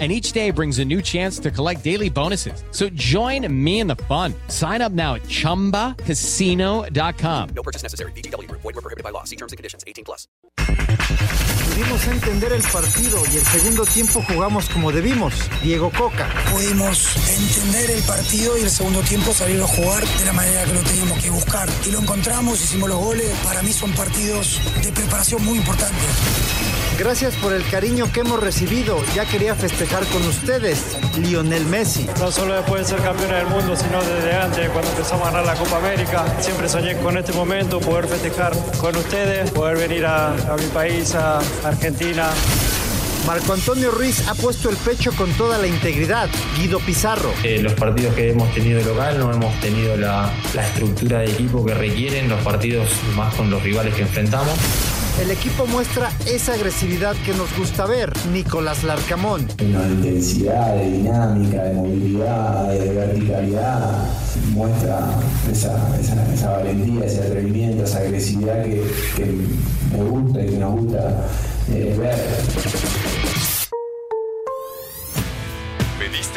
and each day brings a new chance to collect daily bonuses. So join me in the fun. Sign up now at ChumbaCasino.com. No purchase necessary. BGW. Void were prohibited by law. See terms and conditions. 18 plus. Pudimos entender el partido y el segundo tiempo jugamos como debimos. Diego Coca. Pudimos entender el partido y el segundo tiempo salir a jugar de la manera que lo teníamos que buscar. Y lo encontramos, hicimos los goles. Para mí son partidos de preparación muy importantes. Gracias por el cariño que hemos recibido. Ya quería festejar con ustedes, Lionel Messi. No solo después de ser campeones del mundo, sino desde antes, cuando empezamos a ganar la Copa América. Siempre soñé con este momento, poder festejar con ustedes, poder venir a, a mi país, a Argentina. Marco Antonio Ruiz ha puesto el pecho con toda la integridad. Guido Pizarro. Eh, los partidos que hemos tenido de local no hemos tenido la, la estructura de equipo que requieren los partidos más con los rivales que enfrentamos. El equipo muestra esa agresividad que nos gusta ver. Nicolás Larcamón. Una intensidad, de dinámica, de movilidad, de verticalidad. Muestra esa, esa, esa valentía, ese atrevimiento, esa agresividad que, que me gusta y que nos gusta eh, ver.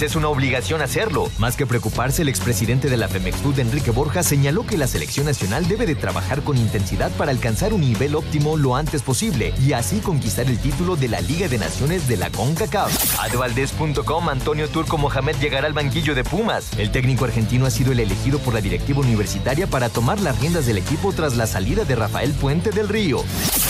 Es una obligación hacerlo. Más que preocuparse, el expresidente de la FEMEXFUT, Enrique Borja, señaló que la selección nacional debe de trabajar con intensidad para alcanzar un nivel óptimo lo antes posible y así conquistar el título de la Liga de Naciones de la CONCACAF. Advaldez.com, Antonio Turco Mohamed llegará al banquillo de Pumas. El técnico argentino ha sido el elegido por la directiva universitaria para tomar las riendas del equipo tras la salida de Rafael Puente del Río.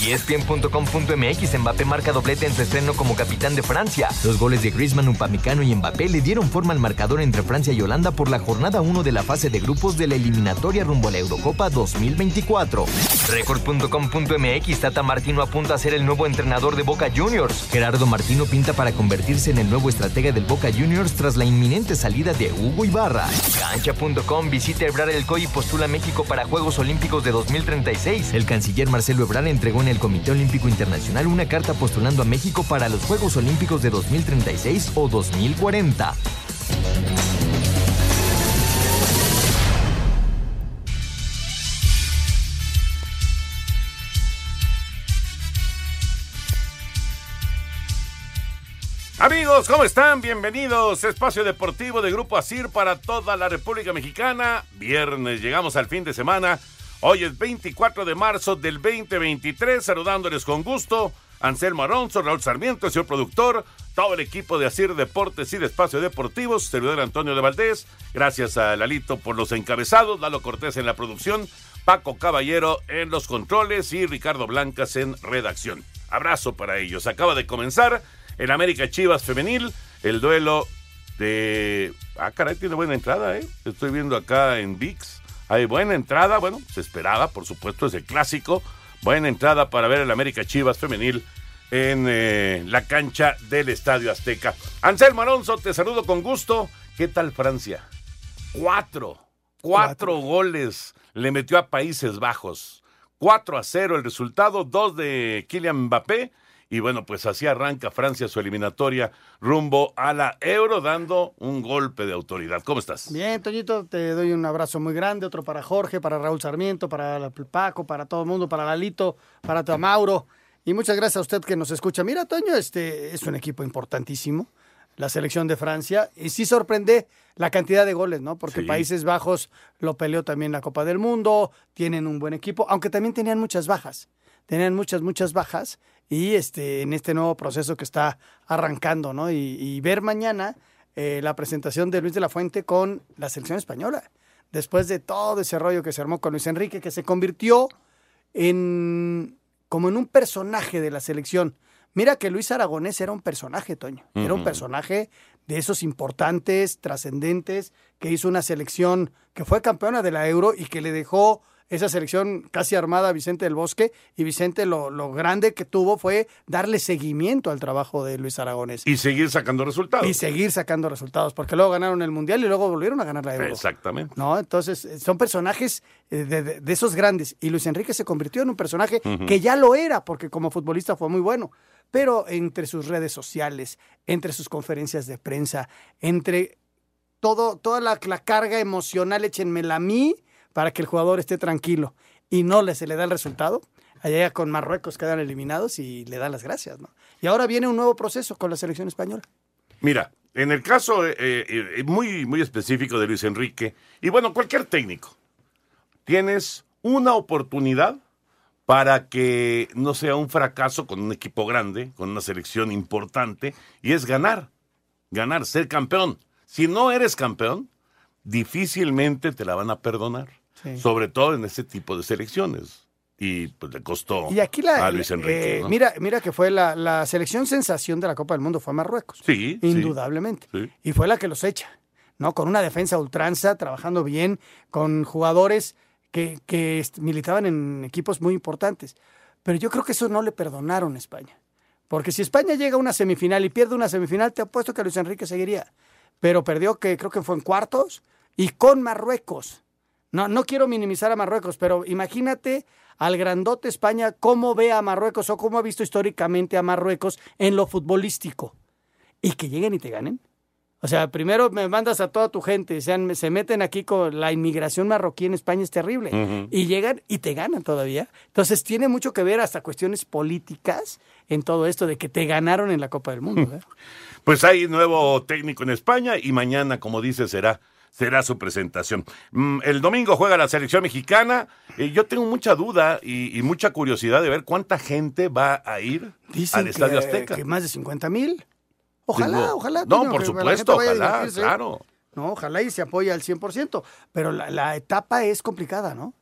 ESPN.com.mx, Mbappé marca doblete en su estreno como capitán de Francia. Los goles de Griezmann, Upamecano y Mbappé le dieron forma al marcador entre Francia y Holanda por la jornada 1 de la fase de grupos de la eliminatoria rumbo a la Eurocopa 2024. Record.com.mx, Tata Martino apunta a ser el nuevo entrenador de Boca Juniors. Gerardo Martino pinta para convertirse en el nuevo estratega del Boca Juniors tras la inminente salida de Hugo Ibarra. Cancha.com visita Ebrar el COI y postula México para Juegos Olímpicos de 2036. El canciller Marcelo Ebrard entregó en el Comité Olímpico Internacional una carta postulando a México para los Juegos Olímpicos de 2036 o 2040. Amigos, ¿cómo están? Bienvenidos. Espacio Deportivo de Grupo Asir para toda la República Mexicana. Viernes, llegamos al fin de semana. Hoy es 24 de marzo del 2023. Saludándoles con gusto. Anselmo Alonso, Raúl Sarmiento, el señor productor, todo el equipo de Asir Deportes y de Espacio Deportivos, servidor Antonio de Valdés, gracias a Lalito por los encabezados, Lalo Cortés en la producción, Paco Caballero en los controles y Ricardo Blancas en redacción. Abrazo para ellos. Acaba de comenzar el América Chivas Femenil, el duelo de... Ah, caray, tiene buena entrada, ¿eh? Estoy viendo acá en VIX. Hay buena entrada, bueno, se esperaba, por supuesto, es el clásico. Buena entrada para ver el América Chivas Femenil en eh, la cancha del Estadio Azteca. Anselmo Alonso, te saludo con gusto. ¿Qué tal Francia? Cuatro, cuatro, goles le metió a Países Bajos. 4 a 0 el resultado, dos de Kylian Mbappé. Y bueno, pues así arranca Francia su eliminatoria rumbo a la Euro, dando un golpe de autoridad. ¿Cómo estás? Bien, Toñito, te doy un abrazo muy grande, otro para Jorge, para Raúl Sarmiento, para Paco, para todo el mundo, para Lalito, para Mauro. Y muchas gracias a usted que nos escucha. Mira, Toño, este es un equipo importantísimo, la selección de Francia, y sí sorprende la cantidad de goles, ¿no? Porque Sí. Países Bajos lo peleó también la Copa del Mundo, tienen un buen equipo, aunque también tenían muchas bajas. Tenían muchas, muchas bajas y este, en este nuevo proceso que está arrancando, ¿no? Y, y ver mañana eh, la presentación de Luis de la Fuente con la selección española, después de todo ese rollo que se armó con Luis Enrique, que se convirtió en como en un personaje de la selección. Mira que Luis Aragonés era un personaje, Toño. Era un personaje de esos importantes, trascendentes, que hizo una selección que fue campeona de la Euro y que le dejó esa selección casi armada a Vicente del Bosque. Y Vicente lo, lo grande que tuvo fue darle seguimiento al trabajo de Luis Aragonés. Y seguir sacando resultados. Y seguir sacando resultados, porque luego ganaron el Mundial y luego volvieron a ganar la Euro. Exactamente. ¿no? Entonces, eh, son personajes eh, de, de- de esos grandes. Y Luis Enrique se convirtió en un personaje que ya lo era, porque como futbolista fue muy bueno. Pero entre sus redes sociales, entre sus conferencias de prensa, entre todo, toda la, la carga emocional, échenmela a mí para que el jugador esté tranquilo y no le, se le da el resultado. Allá con Marruecos quedan eliminados y le dan las gracias, ¿no? Y ahora viene un nuevo proceso con la selección española. Mira, en el caso eh, eh, muy, muy específico de Luis Enrique, y bueno, cualquier técnico, tienes una oportunidad para que no sea un fracaso con un equipo grande, con una selección importante, y es ganar, ganar, ser campeón. Si no eres campeón, difícilmente te la van a perdonar, Sí. sobre todo en ese tipo de selecciones. Y pues le costó Y aquí la, a Luis Enrique. eh, ¿no? mira, mira que fue la, la selección sensación de la Copa del Mundo fue Marruecos. Sí. Indudablemente. Sí. Y fue la que los echa, ¿no? Con una defensa a ultranza, trabajando bien, con jugadores que, militaban en equipos muy importantes. Pero yo creo que eso no le perdonaron a España. Porque si España llega a una semifinal y pierde una semifinal, te apuesto que Luis Enrique seguiría. Pero perdió que creo que fue en cuartos y con Marruecos. No, no quiero minimizar a Marruecos, pero imagínate al grandote España cómo ve a Marruecos o cómo ha visto históricamente a Marruecos en lo futbolístico. Y que lleguen y te ganen. O sea, primero me mandas a toda tu gente, sean, se meten aquí con la inmigración marroquí en España, es terrible. Y llegan y te ganan todavía. Entonces tiene mucho que ver hasta cuestiones políticas en todo esto de que te ganaron en la Copa del Mundo. ¿eh? Pues hay nuevo técnico en España y mañana, como dice, será, será su presentación. Mm, El domingo juega la selección mexicana. Eh, yo tengo mucha duda y, y mucha curiosidad de ver cuánta gente va a ir Dicen al Estadio que, Azteca. que más de 50 mil. Ojalá, Digo, ojalá. no, por supuesto, ojalá, claro. No, ojalá y se apoya al 100%. Pero la, la etapa es complicada, ¿no?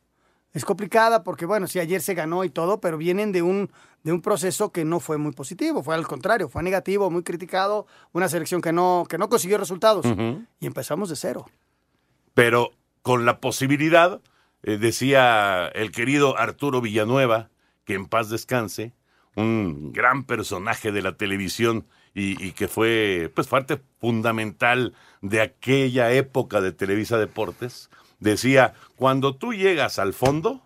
Es complicada porque, bueno, sí, ayer se ganó y todo, pero vienen de un, de un proceso que no fue muy positivo, fue al contrario, fue negativo, muy criticado, una selección que no, que no consiguió resultados. Y empezamos de cero. Pero con la posibilidad, eh, decía el querido Arturo Villanueva, que en paz descanse, un gran personaje de la televisión y, y que fue pues parte fundamental de aquella época de Televisa Deportes, decía, cuando tú llegas al fondo,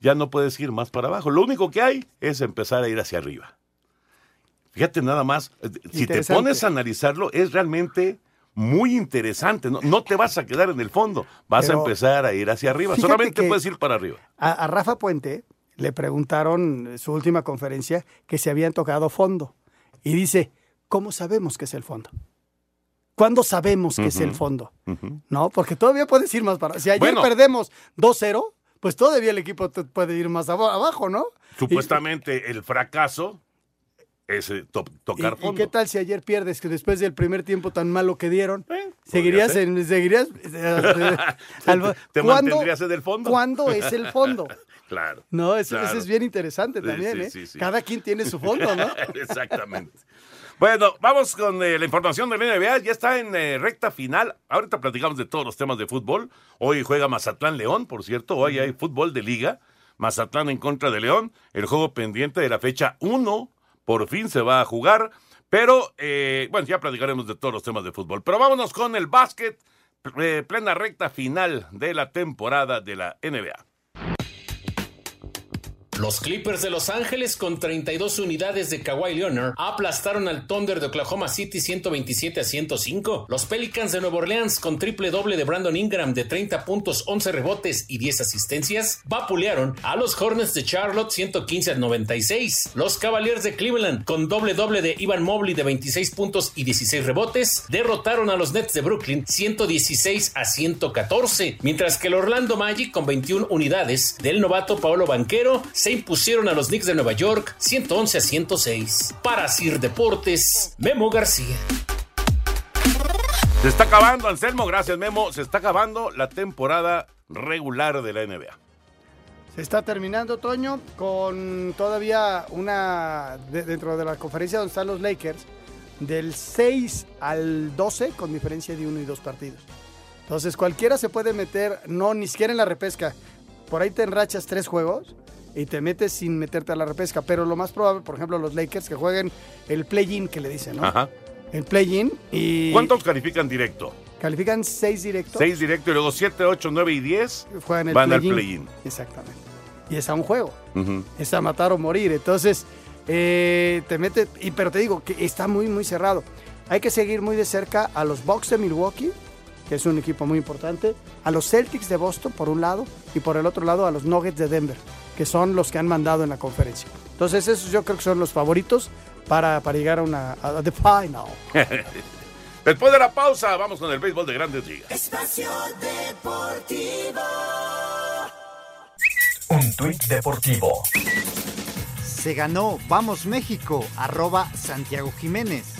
ya no puedes ir más para abajo. Lo único que hay es empezar a ir hacia arriba. Fíjate nada más, eh, si te pones a analizarlo, es realmente muy interesante. No, no te vas a quedar en el fondo, vas Pero a empezar a ir hacia arriba. Solamente puedes ir para arriba. A, a Rafa Puente le preguntaron en su última conferencia que se habían tocado fondo. Y dice, ¿cómo sabemos que es el fondo? ¿Cuándo sabemos que es el fondo? No, porque todavía puedes ir más para. Si ayer Bueno. perdemos 2-0, pues todavía el equipo te- puede ir más aba- abajo, ¿no? Supuestamente el fracaso es eh, to- ¿Y, tocar y fondo. qué tal si ayer pierdes que después del primer tiempo tan malo que dieron? Eh, ¿Seguirías en, seguirías eh, al- ¿Te ¿cuándo- mantendrías en el fondo? ¿Cuándo es el fondo? Claro. No, eso, claro. eso es bien interesante también, sí, ¿eh? sí. Cada quien tiene su fondo, ¿no? Exactamente. Bueno, vamos con eh, la información del NBA. Ya está en eh, recta final. Ahorita platicamos de todos los temas de fútbol. Hoy juega Mazatlán León, por cierto. Hoy hay fútbol de liga. Mazatlán en contra de León. El juego pendiente de la fecha 1 por fin se va a jugar. Pero, eh, bueno, ya platicaremos de todos los temas de fútbol. Pero vámonos con el básquet. eh, plena recta final de la temporada de la NBA. Los Clippers de Los Ángeles con 32 unidades de Kawhi Leonard aplastaron al Thunder de Oklahoma City 127 a 105. Los Pelicans de Nueva Orleans con triple doble de Brandon Ingram de 30 puntos, 11 rebotes y 10 asistencias vapulearon a los Hornets de Charlotte 115 a 96. Los Cavaliers de Cleveland con doble doble de Ivan Mobley de 26 puntos y 16 rebotes derrotaron a los Nets de Brooklyn 116 a 114, mientras que el Orlando Magic con 21 unidades del novato Paolo Banquero se impusieron a los Knicks de Nueva York 111 a 106. Para Sir Deportes, Memo García. Se está acabando, Anselmo, gracias Memo, se está acabando la temporada regular de la NBA. Se está terminando, Toño, con todavía una de- dentro de la conferencia donde están los Lakers, del 6 al 12, con diferencia de uno y dos partidos. Entonces, cualquiera se puede meter, no, ni siquiera en la repesca. Por ahí te enrachas tres juegos y te metes sin meterte a la repesca. Pero lo más probable, por ejemplo, los Lakers que jueguen el play-in, que le dicen, ¿no? Ajá. El play-in y ¿Cuántos califican directo? califican seis directos. Seis directo y luego siete, ocho, nueve y diez Juegan el van al play-in. Exactamente. Y es a un juego. Es a matar o morir. Entonces, eh, te mete, y, pero te digo que está muy, muy cerrado. Hay que seguir muy de cerca a los Bucks de Milwaukee, que es un equipo muy importante, a los Celtics de Boston por un lado y por el otro lado a los Nuggets de Denver, que son los que han mandado en la conferencia. Entonces, esos yo creo que son los favoritos para, para llegar a una a the final. Después de la pausa, vamos con el béisbol de grandes ligas. Espacio Deportivo. Un tuit deportivo. Se ganó Vamos México, arroba Santiago Jiménez.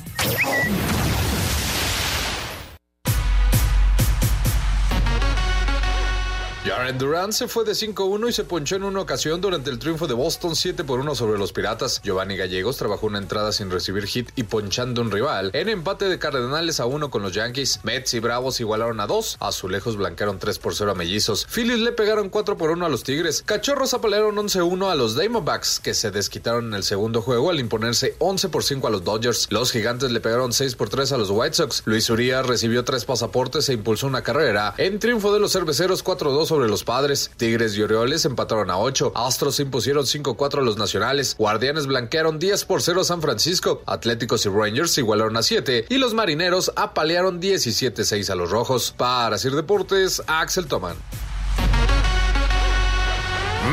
Jaren Durant se fue de 5-1 y se ponchó en una ocasión durante el triunfo de Boston 7 por 1 sobre los Piratas. Giovanni Gallegos trabajó una entrada sin recibir hit y ponchando un rival. En empate de Cardenales a 1 con los Yankees, Mets y Bravos igualaron a 2. Azulejos blanquearon 3 por 0 a Mellizos. Phillies le pegaron 4 por 1 a los Tigres. Cachorros apalearon 11-1 a los Diamondbacks, que se desquitaron en el segundo juego al imponerse 11 por 5 a los Dodgers. Los Gigantes le pegaron 6 por 3 a los White Sox. Luis Urias recibió 3 pasaportes e impulsó una carrera. En triunfo de los cerveceros 4-2 sobre los Padres. Tigres y Orioles empataron a 8. Astros impusieron 5-4 a los Nacionales. Guardianes blanquearon 10 por 0 a San Francisco. Atléticos y Rangers igualaron a 7. Y los Marineros apalearon 17-6 a los Rojos. Para Sir Deportes, Axel Toman.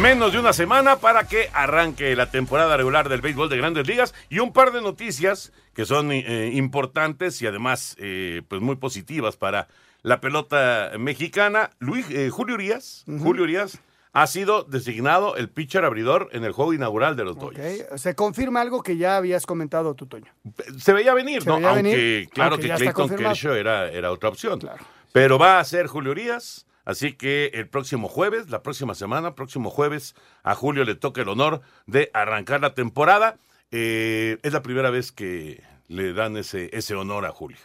Menos de una semana para que arranque la temporada regular del béisbol de grandes ligas y un par de noticias que son eh, importantes y además eh, pues muy positivas para la pelota mexicana. Luis, eh, Julio Urias, Julio Urias ha sido designado el pitcher abridor en el juego inaugural de los Dodgers. Ok, Se confirma algo que ya habías comentado tú, Toño. Se veía venir, Se ¿no? veía Aunque venir, claro que Clayton. Kershaw era, era otra opción. Pero va a ser Julio Urias, así que el próximo jueves, la próxima semana, próximo jueves, a Julio le toca el honor de arrancar la temporada. Eh, es la primera vez que le dan ese, ese honor a Julio.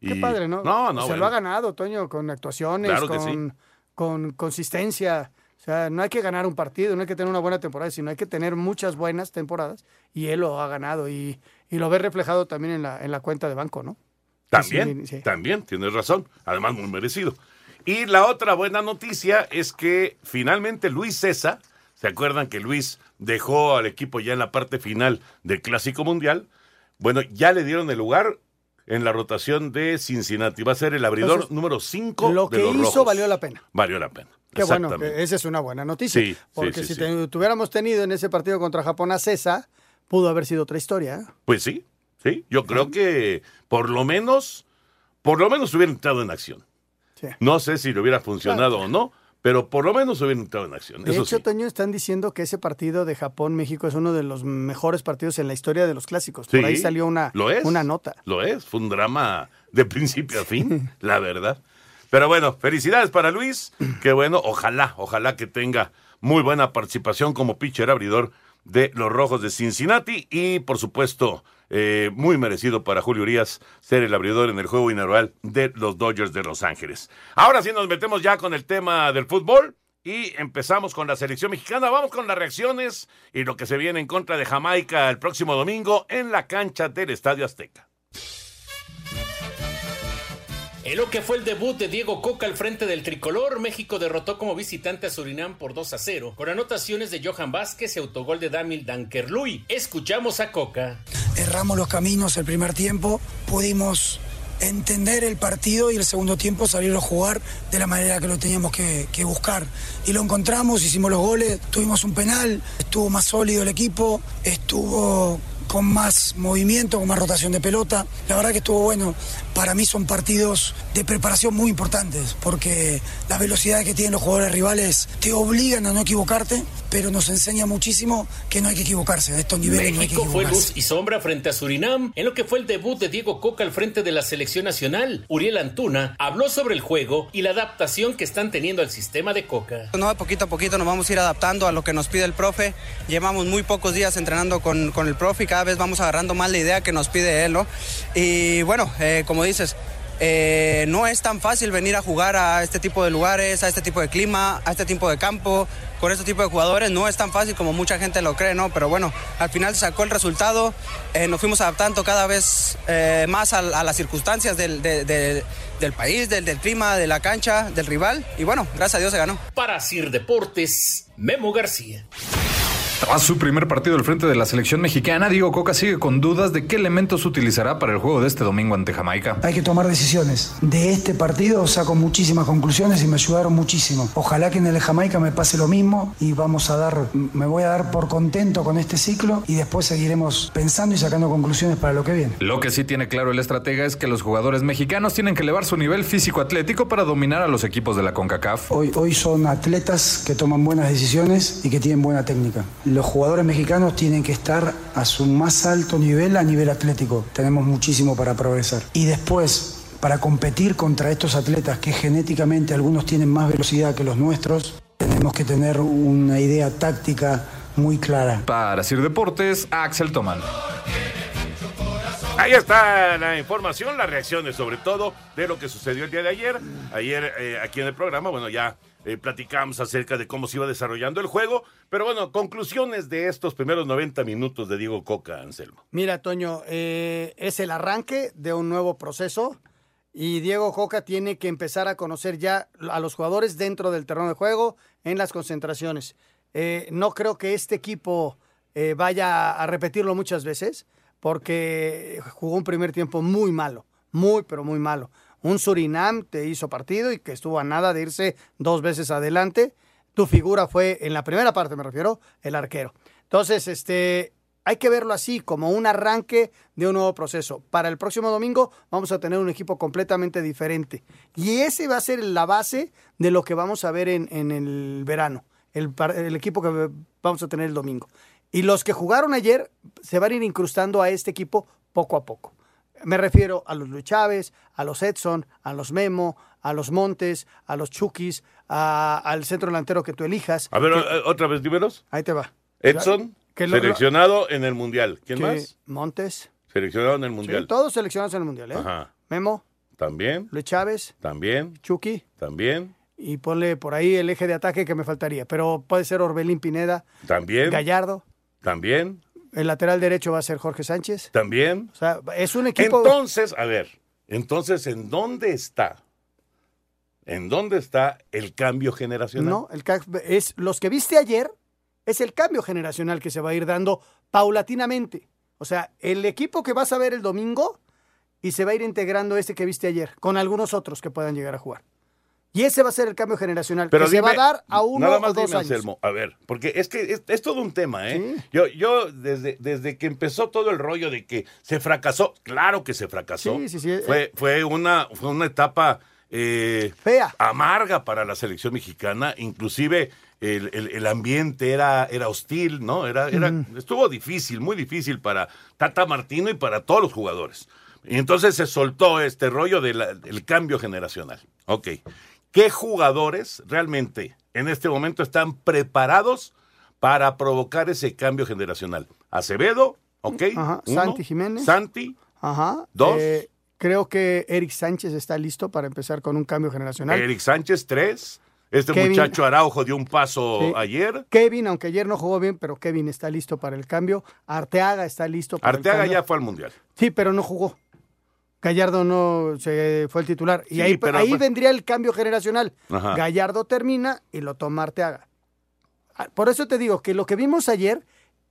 Qué Y- padre, ¿no? No, no, Se bueno. lo ha ganado, Toño, con actuaciones, Claro con, con consistencia. O sea, no hay que ganar un partido, no hay que tener una buena temporada, sino hay que tener muchas buenas temporadas. Y él lo ha ganado y, y lo ve reflejado también en la, en la cuenta de banco, ¿no? También, Sí, sí. también, tienes razón. Además, muy merecido. Y la otra buena noticia es que finalmente Luis César, ¿se acuerdan que Luis dejó al equipo ya en la parte final del Clásico Mundial? Bueno, ya le dieron el lugar en la rotación de Cincinnati. Va a ser el abridor Entonces, número 5 Lo de que los hizo rojos. valió la pena. Valió la pena. Qué bueno, que esa es una buena noticia. Sí, porque sí, si te- tuviéramos tenido en ese partido contra Japón a César, pudo haber sido otra historia. ¿eh? Pues sí, sí. Yo creo que por lo menos, por lo menos hubiera entrado en acción. No sé si le hubiera funcionado o no, pero por lo menos hubiera entrado en acción. De Eso hecho, sí. Toño, están diciendo que ese partido de Japón-México es uno de los mejores partidos en la historia de los clásicos. Por ahí salió una, lo es. una nota. Lo es, fue un drama de principio a fin, la verdad. Pero bueno, felicidades para Luis, que bueno, ojalá, ojalá que tenga muy buena participación como pitcher abridor de los Rojos de Cincinnati y por supuesto eh, muy merecido para Julio Urias ser el abridor en el juego inaugural de los Dodgers de Los Ángeles. Ahora sí nos metemos ya con el tema del fútbol y empezamos con la selección mexicana. Vamos con las reacciones y lo que se viene en contra de Jamaica el próximo domingo en la cancha del Estadio Azteca. En lo que fue el debut de Diego Coca al frente del tricolor, México derrotó como visitante a Surinam por 2 a 0, con anotaciones de Johan Vázquez y autogol de Damil Dankerlui. Escuchamos a Coca. Erramos los caminos el primer tiempo, pudimos entender el partido y el segundo tiempo salir a jugar de la manera que lo teníamos que, que buscar. Y lo encontramos, hicimos los goles, tuvimos un penal, estuvo más sólido el equipo, estuvo con más movimiento, con más rotación de pelota. La verdad que estuvo bueno. Para mí son partidos de preparación muy importantes, porque la velocidad que tienen los jugadores rivales te obligan a no equivocarte, pero nos enseña muchísimo que no hay que equivocarse. A estos niveles no hay que México fue equivocarse. luz y sombra frente a Surinam en lo que fue el debut de Diego Coca al frente de la selección nacional. Uriel Antuna habló sobre el juego y la adaptación que están teniendo al sistema de Coca. No, de poquito a poquito nos vamos a ir adaptando a lo que nos pide el profe. Llevamos muy pocos días entrenando con, con el profe y cada vez vamos agarrando más la idea que nos pide él, ¿no? Y bueno, eh, como dices, eh, no es tan fácil venir a jugar a este tipo de lugares, a este tipo de clima, a este tipo de campo, con este tipo de jugadores. No es tan fácil como mucha gente lo cree, ¿no? Pero bueno, al final se sacó el resultado, eh, nos fuimos adaptando cada vez eh, más a, a las circunstancias del, de- de- del país, del, del clima, de la cancha, del rival. Y bueno, gracias a Dios se ganó. Para Sir Deportes, Memo García. Tras su primer partido al frente de la selección mexicana, Diego Coca sigue con dudas de qué elementos utilizará para el juego de este domingo ante Jamaica. Hay que tomar decisiones. De este partido saco muchísimas conclusiones y me ayudaron muchísimo. Ojalá que en el Jamaica me pase lo mismo y vamos a dar, me voy a dar por contento con este ciclo y después seguiremos pensando y sacando conclusiones para lo que viene. Lo que sí tiene claro el estratega es que los jugadores mexicanos tienen que elevar su nivel físico-atlético para dominar a los equipos de la CONCACAF. Hoy, hoy son atletas que toman buenas decisiones y que tienen buena técnica. Los jugadores mexicanos tienen que estar a su más alto nivel a nivel atlético. Tenemos muchísimo para progresar. Y después, para competir contra estos atletas que genéticamente algunos tienen más velocidad que los nuestros, tenemos que tener una idea táctica muy clara. Para Sir Deportes, Axel Toman. Ahí está la información, las reacciones sobre todo de lo que sucedió el día de ayer. Ayer eh, aquí en el programa, bueno, ya eh, platicamos acerca de cómo se iba desarrollando el juego, pero bueno, conclusiones de estos primeros 90 minutos de Diego Coca, Anselmo. Mira, Toño, eh, es el arranque de un nuevo proceso y Diego Coca tiene que empezar a conocer ya a los jugadores dentro del terreno de juego en las concentraciones. Eh, no creo que este equipo vaya a repetirlo muchas veces porque jugó un primer tiempo muy malo, muy, pero muy malo. Un Surinam te hizo partido y que estuvo a nada de irse dos veces adelante. Tu figura fue, en la primera parte me refiero, el arquero. Entonces, este, hay que verlo así, como un arranque de un nuevo proceso. Para el próximo domingo vamos a tener un equipo completamente diferente. Y ese va a ser la base de lo que vamos a ver en, el verano, el, el equipo que vamos a tener el domingo. Y los que jugaron ayer se van a ir incrustando a este equipo poco a poco. Me refiero a los Luis Chávez, a los Edson, a los Memo, a los Montes, a los Chukis, a- al centro delantero que tú elijas. A ver, Que- eh, otra vez, dímelos. ahí te va. Edson, Que lo- seleccionado en el Mundial. ¿Quién más? Montes. Seleccionado en el Sí, Mundial. todos seleccionados en el Mundial, ¿eh? Ajá. Memo, También, Luis Chávez, también, Chucky, también, y ponle por ahí el eje de ataque que me faltaría. Pero puede ser Orbelín Pineda, también, Gallardo, también, el lateral derecho va a ser Jorge Sánchez. también. O sea, es un equipo... Entonces, a ver, entonces, ¿en dónde está? ¿En dónde está el cambio generacional? No, el es los que viste ayer es el cambio generacional que se va a ir dando paulatinamente. O sea, el equipo que vas a ver el domingo y se va a ir integrando este que viste ayer con algunos otros que puedan llegar a jugar. Y ese va a ser el cambio generacional Pero que se va a dar a uno nada más o dos dime, años. Anselmo, a ver, porque es que es, es todo un tema, ¿eh? Yo, yo desde, desde que empezó todo el rollo de que se fracasó, claro que se fracasó. Sí, sí, sí. Fue, fue, una, fue una etapa eh, fea, amarga para la selección mexicana, inclusive el, el- el ambiente era, era hostil, ¿no? Era, era. Estuvo difícil, muy difícil para Tata Martino y para todos los jugadores. Y entonces se soltó este rollo de del cambio generacional. Ok. ¿Qué jugadores realmente en este momento están preparados para provocar ese cambio generacional? Acevedo, ok. Ajá, uno. Santi Jiménez. Santi, Ajá. Dos. Eh, creo que Eric Sánchez está listo para empezar con un cambio generacional. Eric Sánchez, tres. Este Kevin- muchacho Araujo dio un paso Sí. ayer. Kevin, aunque ayer no jugó bien, pero Kevin está listo para el cambio. Arteaga está listo para Arteaga el cambio. ya fue al Mundial. Sí, pero no jugó. Gallardo no se fue el titular. Y Sí, ahí, pero ahí pues- vendría el cambio generacional. Ajá. Gallardo termina y lo toma Arteaga. Ah, Por eso te digo que lo que vimos ayer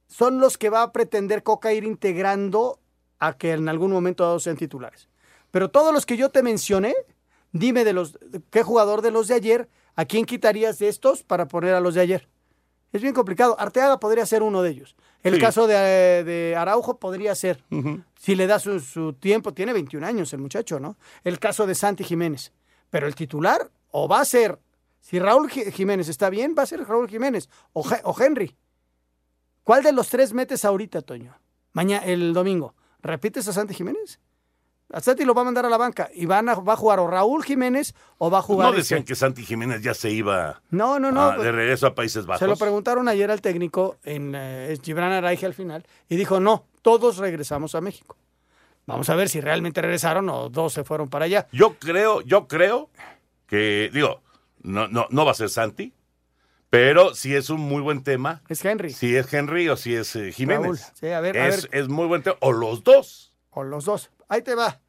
son los que va a pretender Coca ir integrando a que en algún momento dado sean titulares. Pero todos los que yo te mencioné, dime de los qué jugador de los de ayer, a quién quitarías de estos para poner a los de ayer. Es bien complicado. Arteaga podría ser uno de ellos. El Sí. caso de, eh, de Araujo podría ser. Si le da su, su tiempo, tiene 21 años el muchacho, ¿no? El caso de Santi Jiménez. Pero el titular, o va a ser, si Raúl Ji- Jiménez está bien, va a ser Raúl Jiménez o, o Henry. ¿Cuál de los tres metes ahorita, Toño? Mañana, el domingo. ¿Repites a Santi Jiménez? A Santi lo va a mandar a la banca y van a, va a jugar o Raúl Jiménez o va a jugar. No decían este- que Santi Jiménez ya se iba No, no, no. ah, pues- de regreso a Países Bajos. se lo preguntaron ayer al técnico en eh, Gibran Araige al final y dijo, no, todos regresamos a México. Vamos a ver si realmente regresaron o dos se fueron para allá. Yo creo, yo creo que, digo, no, no, no va a ser Santi, pero sí es un muy buen tema. Es Henry. Si es Henry o si es eh, Jiménez. Raúl, sí, a ver, a es, ver. es muy buen tema. O los dos. O los dos. Ahí te va.